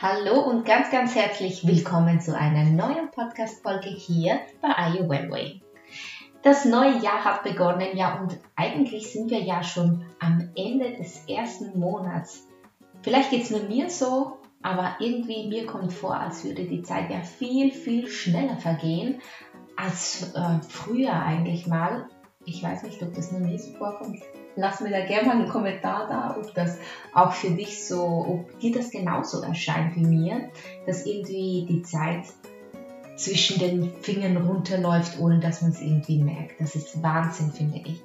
Hallo und ganz, ganz herzlich willkommen zu einer neuen Podcast-Folge hier bei Are You Well Way. Das neue Jahr hat begonnen, ja, und eigentlich sind wir ja schon am Ende des ersten Monats. Vielleicht geht es nur mir so, aber irgendwie mir kommt vor, als würde die Zeit ja viel, viel schneller vergehen als äh, früher eigentlich mal. Ich weiß nicht, ob das nur mir so vorkommt lass mir da gerne mal einen Kommentar da, ob das auch für dich so, ob dir das genauso erscheint wie mir, dass irgendwie die Zeit zwischen den Fingern runterläuft, ohne dass man es irgendwie merkt. Das ist Wahnsinn, finde ich.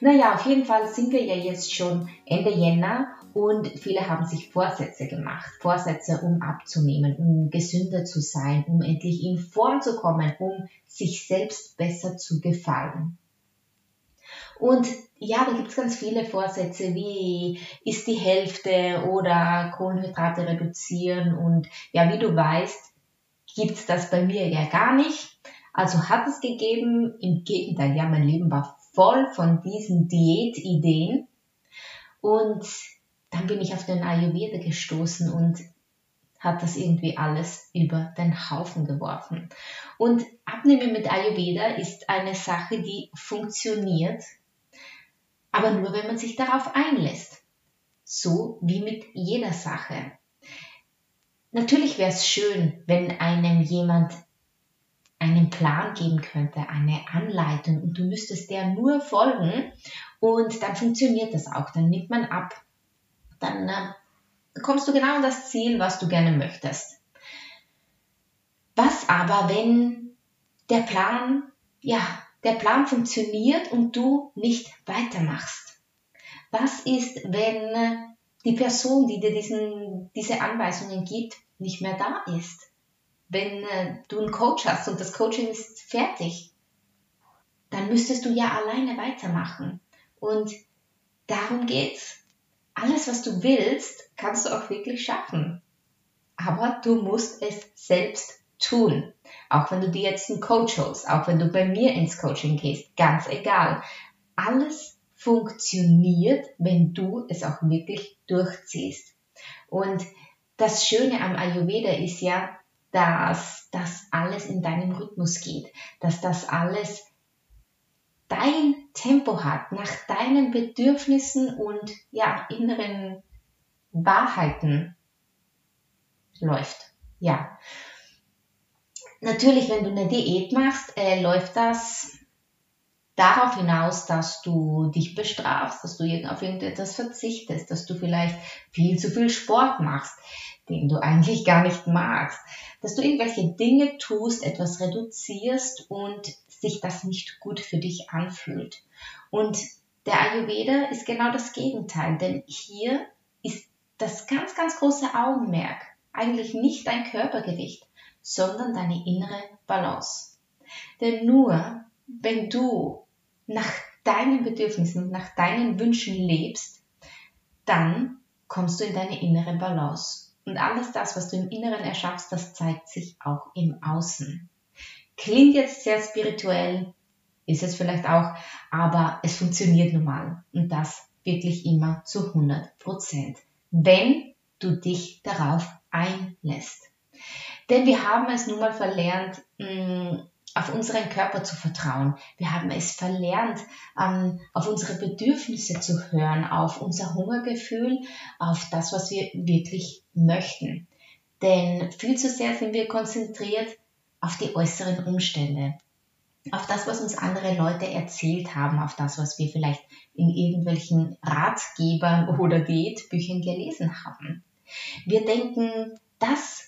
Naja, auf jeden Fall sind wir ja jetzt schon Ende Jänner und viele haben sich Vorsätze gemacht. Vorsätze, um abzunehmen, um gesünder zu sein, um endlich in Form zu kommen, um sich selbst besser zu gefallen. Und ja, da gibt es ganz viele Vorsätze, wie ist die Hälfte oder Kohlenhydrate reduzieren. Und ja, wie du weißt, gibt es das bei mir ja gar nicht. Also hat es gegeben, im Gegenteil, ja, mein Leben war voll von diesen Diätideen. Und dann bin ich auf den Ayurveda gestoßen und hat das irgendwie alles über den Haufen geworfen. Und Abnehmen mit Ayurveda ist eine Sache, die funktioniert aber nur wenn man sich darauf einlässt. So wie mit jeder Sache. Natürlich wäre es schön, wenn einem jemand einen Plan geben könnte, eine Anleitung und du müsstest der nur folgen und dann funktioniert das auch, dann nimmt man ab, dann äh, kommst du genau an das Ziel, was du gerne möchtest. Was aber, wenn der Plan ja der Plan funktioniert und du nicht weitermachst? Was ist, wenn die Person, die dir diesen, diese Anweisungen gibt, nicht mehr da ist? Wenn äh, du einen Coach hast und das Coaching ist fertig, dann müsstest du ja alleine weitermachen. Und darum geht's. Alles, was du willst, kannst du auch wirklich schaffen. Aber du musst es selbst tun. Auch wenn du dir jetzt einen Coach holst, auch wenn du bei mir ins Coaching gehst, ganz egal. Alles funktioniert, wenn du es auch wirklich durchziehst. Und das Schöne am Ayurveda ist ja, dass das alles in deinem Rhythmus geht, dass das alles dein Tempo hat, nach deinen Bedürfnissen und ja, inneren Wahrheiten läuft. Ja. Natürlich, wenn du eine Diät machst, äh, läuft das darauf hinaus, dass du dich bestrafst, dass du auf irgendetwas verzichtest, dass du vielleicht viel zu viel Sport machst, den du eigentlich gar nicht magst, dass du irgendwelche Dinge tust, etwas reduzierst und sich das nicht gut für dich anfühlt. Und der Ayurveda ist genau das Gegenteil, denn hier ist das ganz, ganz große Augenmerk eigentlich nicht dein Körpergewicht, sondern deine innere Balance. Denn nur wenn du nach deinen Bedürfnissen, nach deinen Wünschen lebst, dann kommst du in deine innere Balance. Und alles das, was du im Inneren erschaffst, das zeigt sich auch im Außen. Klingt jetzt sehr spirituell, ist es vielleicht auch, aber es funktioniert nun mal. Und das wirklich immer zu 100 Prozent. Wenn du dich darauf einlässt. Denn wir haben es nun mal verlernt, mm, auf unseren Körper zu vertrauen. Wir haben es verlernt, ähm, auf unsere Bedürfnisse zu hören, auf unser Hungergefühl, auf das, was wir wirklich möchten. Denn viel zu sehr sind wir konzentriert auf die äußeren Umstände, auf das, was uns andere Leute erzählt haben, auf das, was wir vielleicht in irgendwelchen Ratgebern oder Diätbüchern gelesen haben. Wir denken, das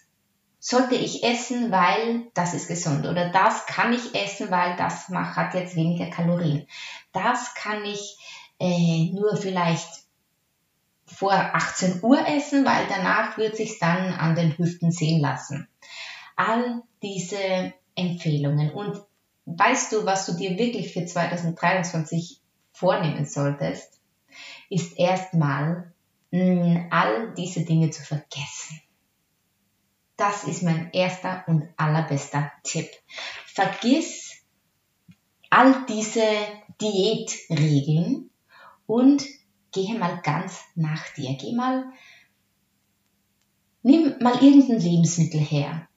sollte ich essen, weil das ist gesund oder das kann ich essen, weil das macht, hat jetzt weniger Kalorien. Das kann ich äh, nur vielleicht vor 18 Uhr essen, weil danach wird sich dann an den Hüften sehen lassen. All diese Empfehlungen. Und weißt du, was du dir wirklich für 2023 vornehmen solltest, ist erstmal hm, all diese Dinge zu vergessen. Das ist mein erster und allerbester Tipp. Vergiss all diese Diätregeln und gehe mal ganz nach dir. Geh mal, nimm mal irgendein Lebensmittel her.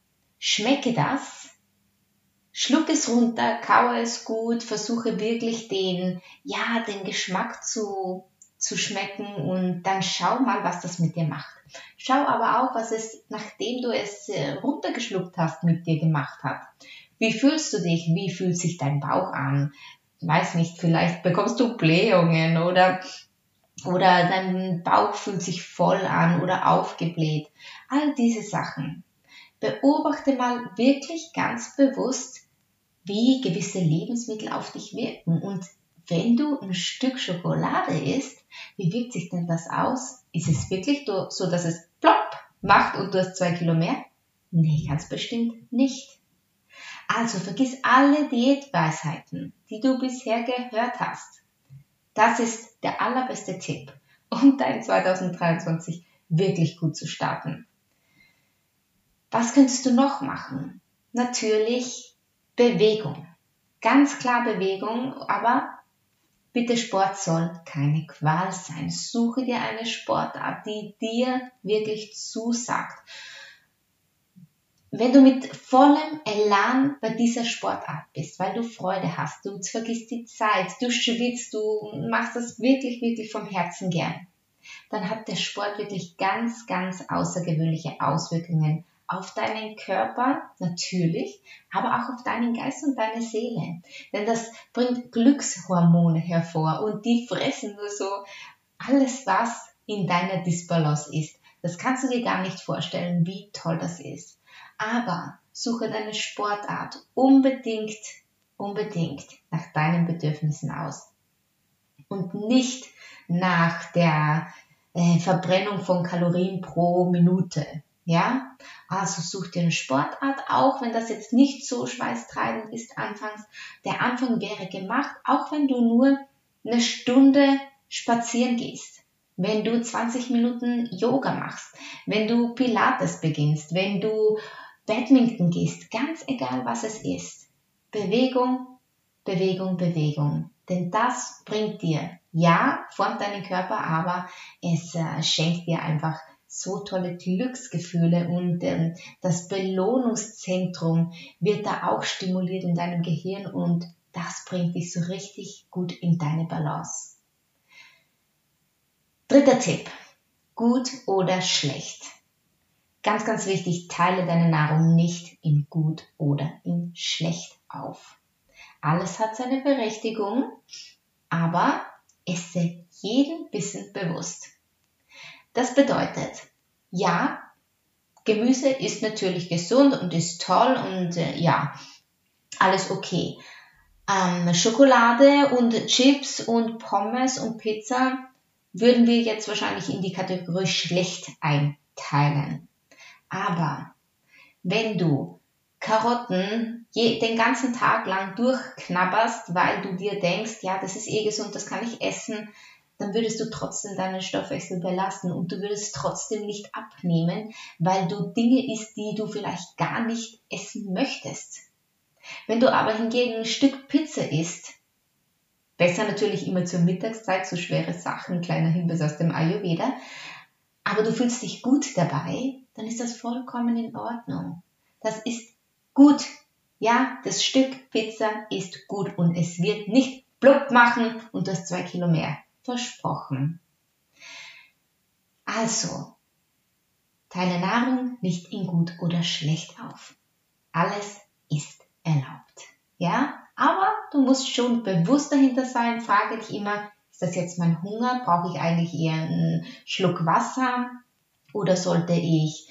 Schmecke das, schluck es runter, kaue es gut, versuche wirklich den, ja, den Geschmack zu, zu schmecken und dann schau mal, was das mit dir macht. Schau aber auch, was es, nachdem du es äh, runtergeschluckt hast, mit dir gemacht hat. Wie fühlst du dich? Wie fühlt sich dein Bauch an? weiß nicht, vielleicht bekommst du Blähungen oder, oder dein Bauch fühlt sich voll an oder aufgebläht. All diese Sachen. Beobachte mal wirklich ganz bewusst, wie gewisse Lebensmittel auf dich wirken. Und wenn du ein Stück Schokolade isst, wie wirkt sich denn das aus? Ist es wirklich so, dass es plopp macht und du hast zwei Kilo mehr? Nee, ganz bestimmt nicht. Also vergiss alle Diätweisheiten, die du bisher gehört hast. Das ist der allerbeste Tipp, um dein 2023 wirklich gut zu starten. Was könntest du noch machen? Natürlich Bewegung. Ganz klar Bewegung, aber bitte Sport soll keine Qual sein. Suche dir eine Sportart, die dir wirklich zusagt wenn du mit vollem Elan bei dieser Sportart bist, weil du Freude hast, du vergisst die Zeit, du schwitzt, du machst das wirklich, wirklich vom Herzen gern, dann hat der Sport wirklich ganz, ganz außergewöhnliche Auswirkungen auf deinen Körper natürlich, aber auch auf deinen Geist und deine Seele. Denn das bringt Glückshormone hervor und die fressen nur so alles, was in deiner Disbalance ist. Das kannst du dir gar nicht vorstellen, wie toll das ist. Aber suche deine Sportart unbedingt, unbedingt nach deinen Bedürfnissen aus. Und nicht nach der äh, Verbrennung von Kalorien pro Minute. Ja, also such dir eine Sportart, auch. Wenn das jetzt nicht so schweißtreibend ist anfangs. Der Anfang wäre gemacht, auch wenn du nur eine Stunde spazieren gehst, wenn du 20 Minuten Yoga machst, wenn du Pilates beginnst, wenn du Badminton gehst, ganz egal was es ist, Bewegung, Bewegung, Bewegung. Denn das bringt dir, ja, formt deinen Körper, aber es äh, schenkt dir einfach so tolle Glücksgefühle und ähm, das Belohnungszentrum wird da auch stimuliert in deinem Gehirn und das bringt dich so richtig gut in deine Balance. Dritter Tipp. Gut oder schlecht. Ganz, ganz wichtig, teile deine Nahrung nicht in gut oder in schlecht auf. Alles hat seine Berechtigung, aber esse jeden Bissen bewusst. Das bedeutet, ja, Gemüse ist natürlich gesund und ist toll und äh, ja, alles okay. Ähm, Schokolade und Chips und Pommes und Pizza würden wir jetzt wahrscheinlich in die Kategorie schlecht einteilen. Aber wenn du Karotten je, den ganzen Tag lang durchknabberst, weil du dir denkst, ja, das ist eh gesund, das kann ich essen, dann würdest du trotzdem deinen Stoffwechsel belasten und du würdest trotzdem nicht abnehmen, weil du Dinge isst, die du vielleicht gar nicht essen möchtest. Wenn du aber hingegen ein Stück Pizza isst, besser natürlich immer zur Mittagszeit, so schwere Sachen, kleiner Hinweis aus dem Ayurveda, aber du fühlst dich gut dabei, dann ist das vollkommen in Ordnung. Das ist gut. Ja, das Stück Pizza ist gut und es wird nicht blub machen und du hast zwei Kilo mehr. Versprochen. Also, teile Nahrung nicht in gut oder schlecht auf. Alles ist erlaubt. Ja, aber du musst schon bewusst dahinter sein. Frage dich immer, ist das jetzt mein Hunger? Brauche ich eigentlich eher einen Schluck Wasser? Oder sollte ich,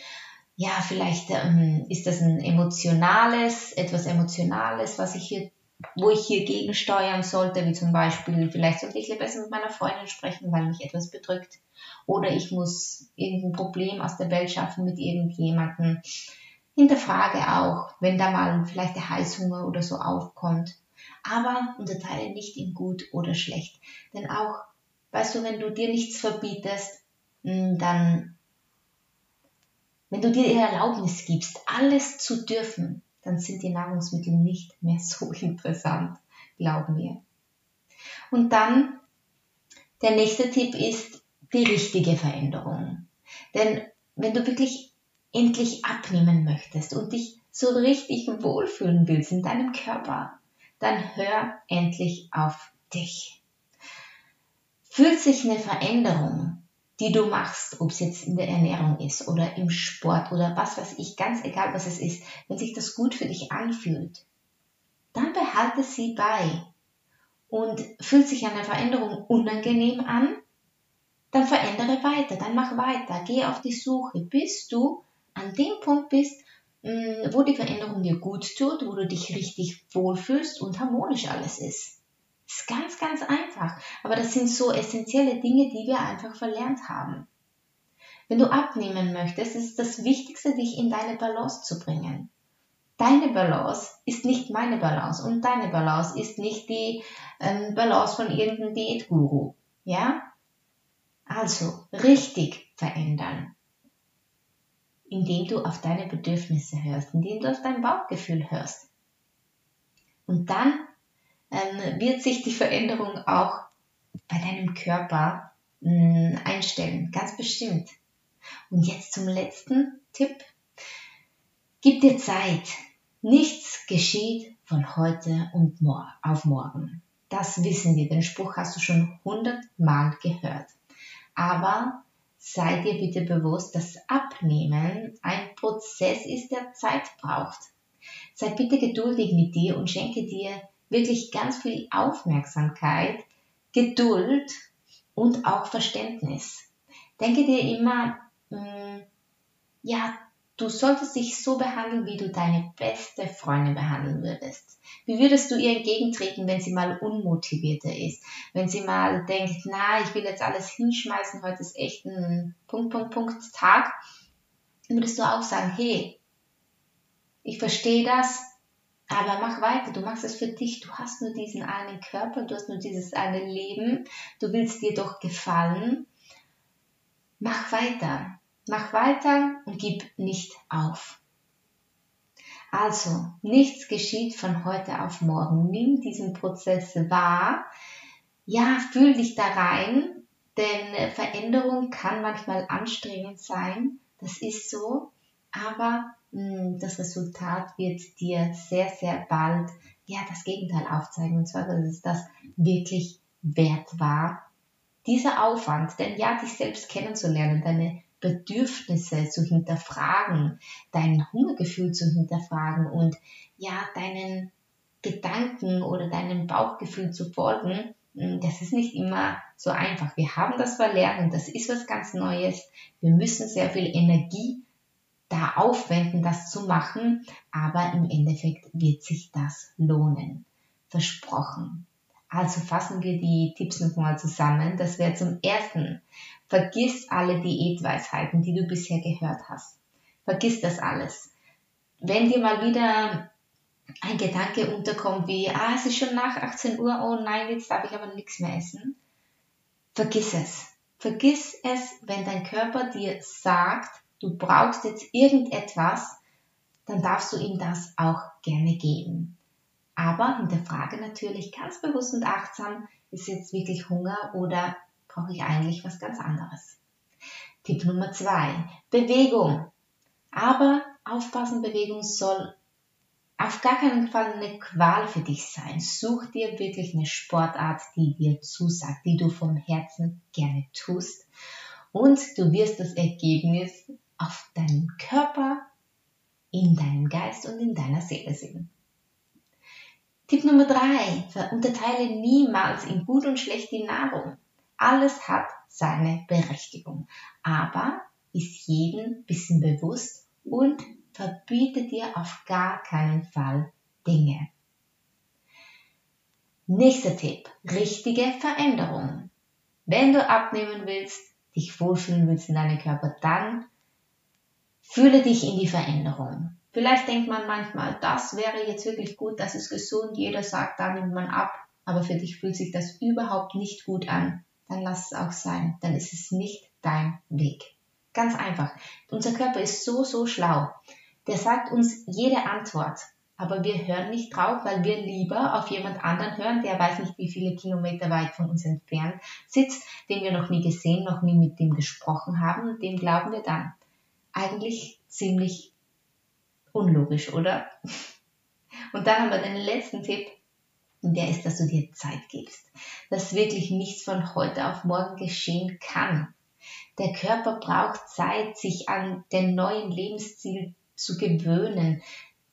ja, vielleicht ähm, ist das ein emotionales, etwas Emotionales, was ich hier wo ich hier gegensteuern sollte, wie zum Beispiel, vielleicht sollte ich lieber besser mit meiner Freundin sprechen, weil mich etwas bedrückt. Oder ich muss irgendein Problem aus der Welt schaffen mit irgendjemandem. Hinterfrage auch, wenn da mal vielleicht der Heißhunger oder so aufkommt. Aber unterteile nicht in gut oder schlecht. Denn auch, weißt du, wenn du dir nichts verbietest, hm, dann, wenn du dir die Erlaubnis gibst, alles zu dürfen, dann sind die Nahrungsmittel nicht mehr so interessant, glauben wir. Und dann der nächste Tipp ist die richtige Veränderung. Denn wenn du wirklich endlich abnehmen möchtest und dich so richtig wohlfühlen willst in deinem Körper, dann hör endlich auf dich. Fühlt sich eine Veränderung die du machst, ob es jetzt in der Ernährung ist oder im Sport oder was weiß ich, ganz egal was es ist, wenn sich das gut für dich anfühlt, dann behalte sie bei. Und fühlt sich eine Veränderung unangenehm an, dann verändere weiter, dann mach weiter, geh auf die Suche, bis du an dem Punkt bist, mm, wo die Veränderung dir gut tut, wo du dich richtig wohlfühlst und harmonisch alles ist ist ganz, ganz einfach. Aber das sind so essentielle Dinge, die wir einfach verlernt haben. Wenn du abnehmen möchtest, ist das Wichtigste, dich in deine Balance zu bringen. Deine Balance ist nicht meine Balance und deine Balance ist nicht die ähm, Balance von irgendeinem Diätguru. Ja? Also richtig verändern. Indem du auf deine Bedürfnisse hörst, indem du auf dein Bauchgefühl hörst. Und dann ähm, wird sich die Veränderung auch bei deinem Körper mh, hm, einstellen, ganz bestimmt. Und jetzt zum letzten Tipp. Gib dir Zeit. Nichts geschieht von heute und mor auf morgen. Das wissen wir. Den Spruch hast du schon hundertmal gehört. Aber sei dir bitte bewusst, dass Abnehmen ein Prozess ist, der Zeit braucht. Sei bitte geduldig mit dir und schenke dir wirklich ganz viel Aufmerksamkeit, Geduld und auch Verständnis. Denke dir immer, mh, mm, ja, du solltest dich so behandeln, wie du deine beste Freundin behandeln würdest. Wie würdest du ihr entgegentreten, wenn sie mal unmotivierter ist? Wenn sie mal denkt, na, ich will jetzt alles hinschmeißen, heute ist echt ein Punkt, Punkt, Punkt Tag. Dann würdest du auch sagen, hey, ich verstehe das, aber mach weiter, du machst es für dich, du hast nur diesen einen Körper, du hast nur dieses eine Leben, du willst dir doch gefallen. Mach weiter, mach weiter und gib nicht auf. Also, nichts geschieht von heute auf morgen. Nimm diesen Prozess wahr. Ja, fühl dich da rein, denn Veränderung kann manchmal anstrengend sein. Das ist so. Aber das Resultat wird dir sehr, sehr bald ja, das Gegenteil aufzeigen. Und zwar, dass es das wirklich wert war. Dieser Aufwand, denn ja, dich selbst kennenzulernen, deine Bedürfnisse zu hinterfragen, dein Hungergefühl zu hinterfragen und ja, deinen Gedanken oder deinem Bauchgefühl zu folgen, das ist nicht immer so einfach. Wir haben das verlernt und das ist was ganz Neues. Wir müssen sehr viel Energie da aufwenden, das zu machen, aber im Endeffekt wird sich das lohnen. Versprochen. Also fassen wir die Tipps nochmal zusammen. Das wäre zum ersten, vergiss alle Diätweisheiten, die du bisher gehört hast. Vergiss das alles. Wenn dir mal wieder ein Gedanke unterkommt wie, ah, es ist schon nach 18 Uhr, oh nein, jetzt darf ich aber nichts mehr essen. Vergiss es. Vergiss es, wenn dein Körper dir sagt, du brauchst jetzt irgendetwas, dann darfst du ihm das auch gerne geben. Aber hinterfrage natürlich ganz bewusst und achtsam, ist jetzt wirklich Hunger oder brauche ich eigentlich was ganz anderes? Tipp Nummer zwei, Bewegung. Aber aufpassen, Bewegung soll auf gar keinen Fall eine Qual für dich sein. Such dir wirklich eine Sportart, die dir zusagt, die du vom Herzen gerne tust. Und du wirst das Ergebnis auf deinen Körper, in deinem Geist und in deiner Seele sehen. Tipp Nummer drei: Unterteile niemals in gut und schlecht die Nahrung. Alles hat seine Berechtigung, aber ist jedem bisschen bewusst und verbiete dir auf gar keinen Fall Dinge. Nächster Tipp. Richtige Veränderung. Wenn du abnehmen willst, dich wohlfühlen willst in deinem Körper, dann fühle dich in die Veränderung. Vielleicht denkt man manchmal, das wäre jetzt wirklich gut, das ist gesund, jeder sagt, da nimmt man ab, aber für dich fühlt sich das überhaupt nicht gut an, dann lass es auch sein, dann ist es nicht dein Weg. Ganz einfach. Unser Körper ist so, so schlau. Der sagt uns jede Antwort aber wir hören nicht drauf, weil wir lieber auf jemand anderen hören, der weiß nicht, wie viele Kilometer weit von uns entfernt sitzt, den wir noch nie gesehen, noch nie mit dem gesprochen haben und dem glauben wir dann. Eigentlich ziemlich unlogisch, oder? Und dann haben wir den letzten Tipp, und der ist, dass du dir Zeit gibst, dass wirklich nichts von heute auf morgen geschehen kann. Der Körper braucht Zeit, sich an den neuen Lebensstil zu gewöhnen,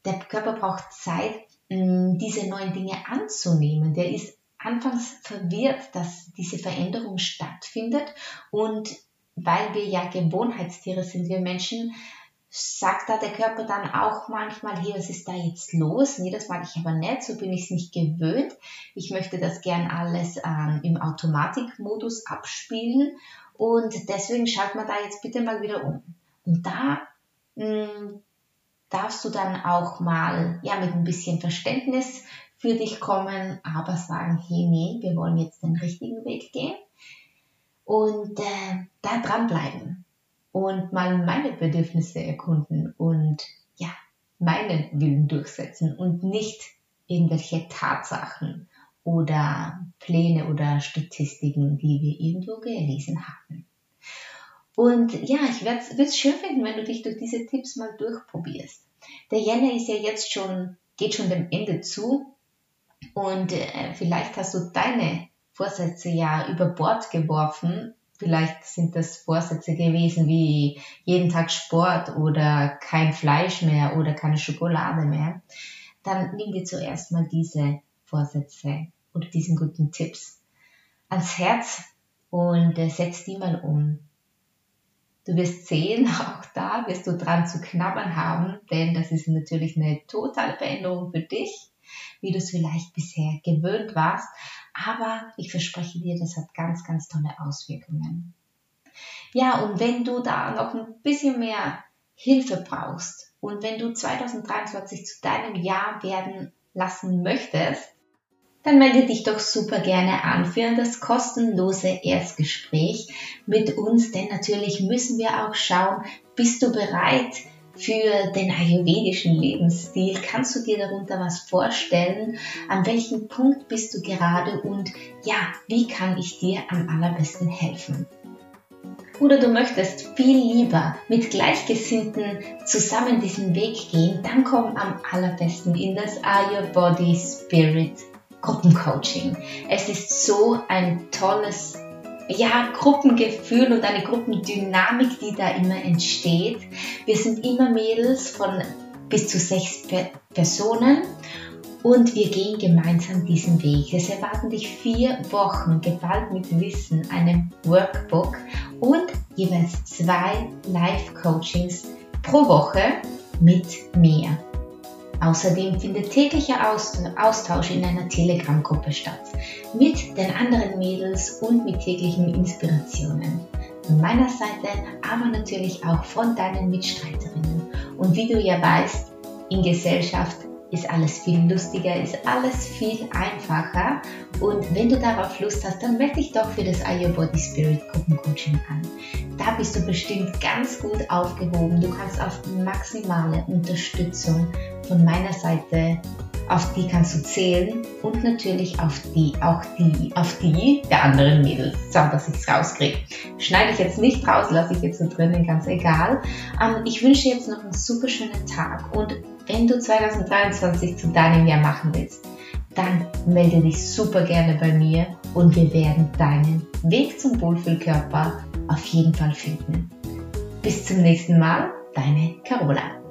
der Körper braucht Zeit, mm, diese neuen Dinge anzunehmen. Der ist anfangs verwirrt, dass diese Veränderung stattfindet und weil wir ja Gewohnheitstiere sind, wir Menschen, sagt da der Körper dann auch manchmal, hey, was ist da jetzt los? Nee, das mag ich aber nicht, so bin ich es nicht gewöhnt. Ich möchte das gern alles ähm, im Automatikmodus abspielen und deswegen schaut man da jetzt bitte mal wieder um. Und da mh, mm, darfst du dann auch mal ja mit ein bisschen Verständnis für dich kommen, aber sagen, hey, nee, wir wollen jetzt den richtigen Weg gehen und äh, da dranbleiben und mal meine Bedürfnisse erkunden und ja, meinen Willen durchsetzen und nicht irgendwelche Tatsachen oder Pläne oder Statistiken, die wir irgendwo gelesen haben. Und ja, ich würde es schön finden, wenn du dich durch diese Tipps mal durchprobierst. Der Jänner ist ja jetzt schon, geht schon dem Ende zu und äh, vielleicht hast du deine Vorsätze ja über Bord geworfen. Vielleicht sind das Vorsätze gewesen wie jeden Tag Sport oder kein Fleisch mehr oder keine Schokolade mehr. Dann nimm dir zuerst mal diese Vorsätze oder diesen guten Tipps ans Herz und äh, setz die mal um. Du wirst sehen, auch da wirst du dran zu knabbern haben, denn das ist natürlich eine totale Veränderung für dich, wie du es vielleicht bisher gewöhnt warst. Aber ich verspreche dir, das hat ganz, ganz tolle Auswirkungen. Ja, und wenn du da noch ein bisschen mehr Hilfe brauchst und wenn du 2023 zu deinem Jahr werden lassen möchtest, dann melde dich doch super gerne an für das kostenlose Erstgespräch mit uns, denn natürlich müssen wir auch schauen, bist du bereit für den ayurvedischen Lebensstil? Kannst du dir darunter was vorstellen? An welchem Punkt bist du gerade und ja, wie kann ich dir am allerbesten helfen? oder du möchtest viel lieber mit Gleichgesinnten zusammen diesen Weg gehen, dann komm am allerbesten in das Are Body Spirit Gruppencoaching. Es ist so ein tolles ja, Gruppengefühl und eine Gruppendynamik, die da immer entsteht. Wir sind immer Mädels von bis zu sechs Personen und wir gehen gemeinsam diesen Weg. Es erwarten dich vier Wochen geballt mit Wissen, einem Workbook und jeweils zwei Live-Coachings pro Woche mit mir. Außerdem findet täglicher Austausch in einer Telegram-Gruppe statt, mit den anderen Mädels und mit täglichen Inspirationen. Von meiner Seite, aber natürlich auch von deinen Mitstreiterinnen. Und wie du ja weißt, in Gesellschaft ist alles viel lustiger, ist alles viel einfacher. Und wenn du darauf Lust hast, dann melde dich doch für das Your Body Spirit Gruppencoaching an. Da bist du bestimmt ganz gut aufgehoben. Du kannst auf maximale Unterstützung von meiner Seite auf die kannst du zählen und natürlich auf die, auch die, auf die der anderen Mädels. So, dass ich es rauskriege. Schneide ich jetzt nicht raus, lasse ich jetzt so drinnen, ganz egal. Ähm, ich wünsche jetzt noch einen super schönen Tag und wenn du 2023 zu deinem Jahr machen willst, dann melde dich super gerne bei mir und wir werden deinen Weg zum Wohlfühlkörper auf jeden Fall finden. Bis zum nächsten Mal, deine Carola.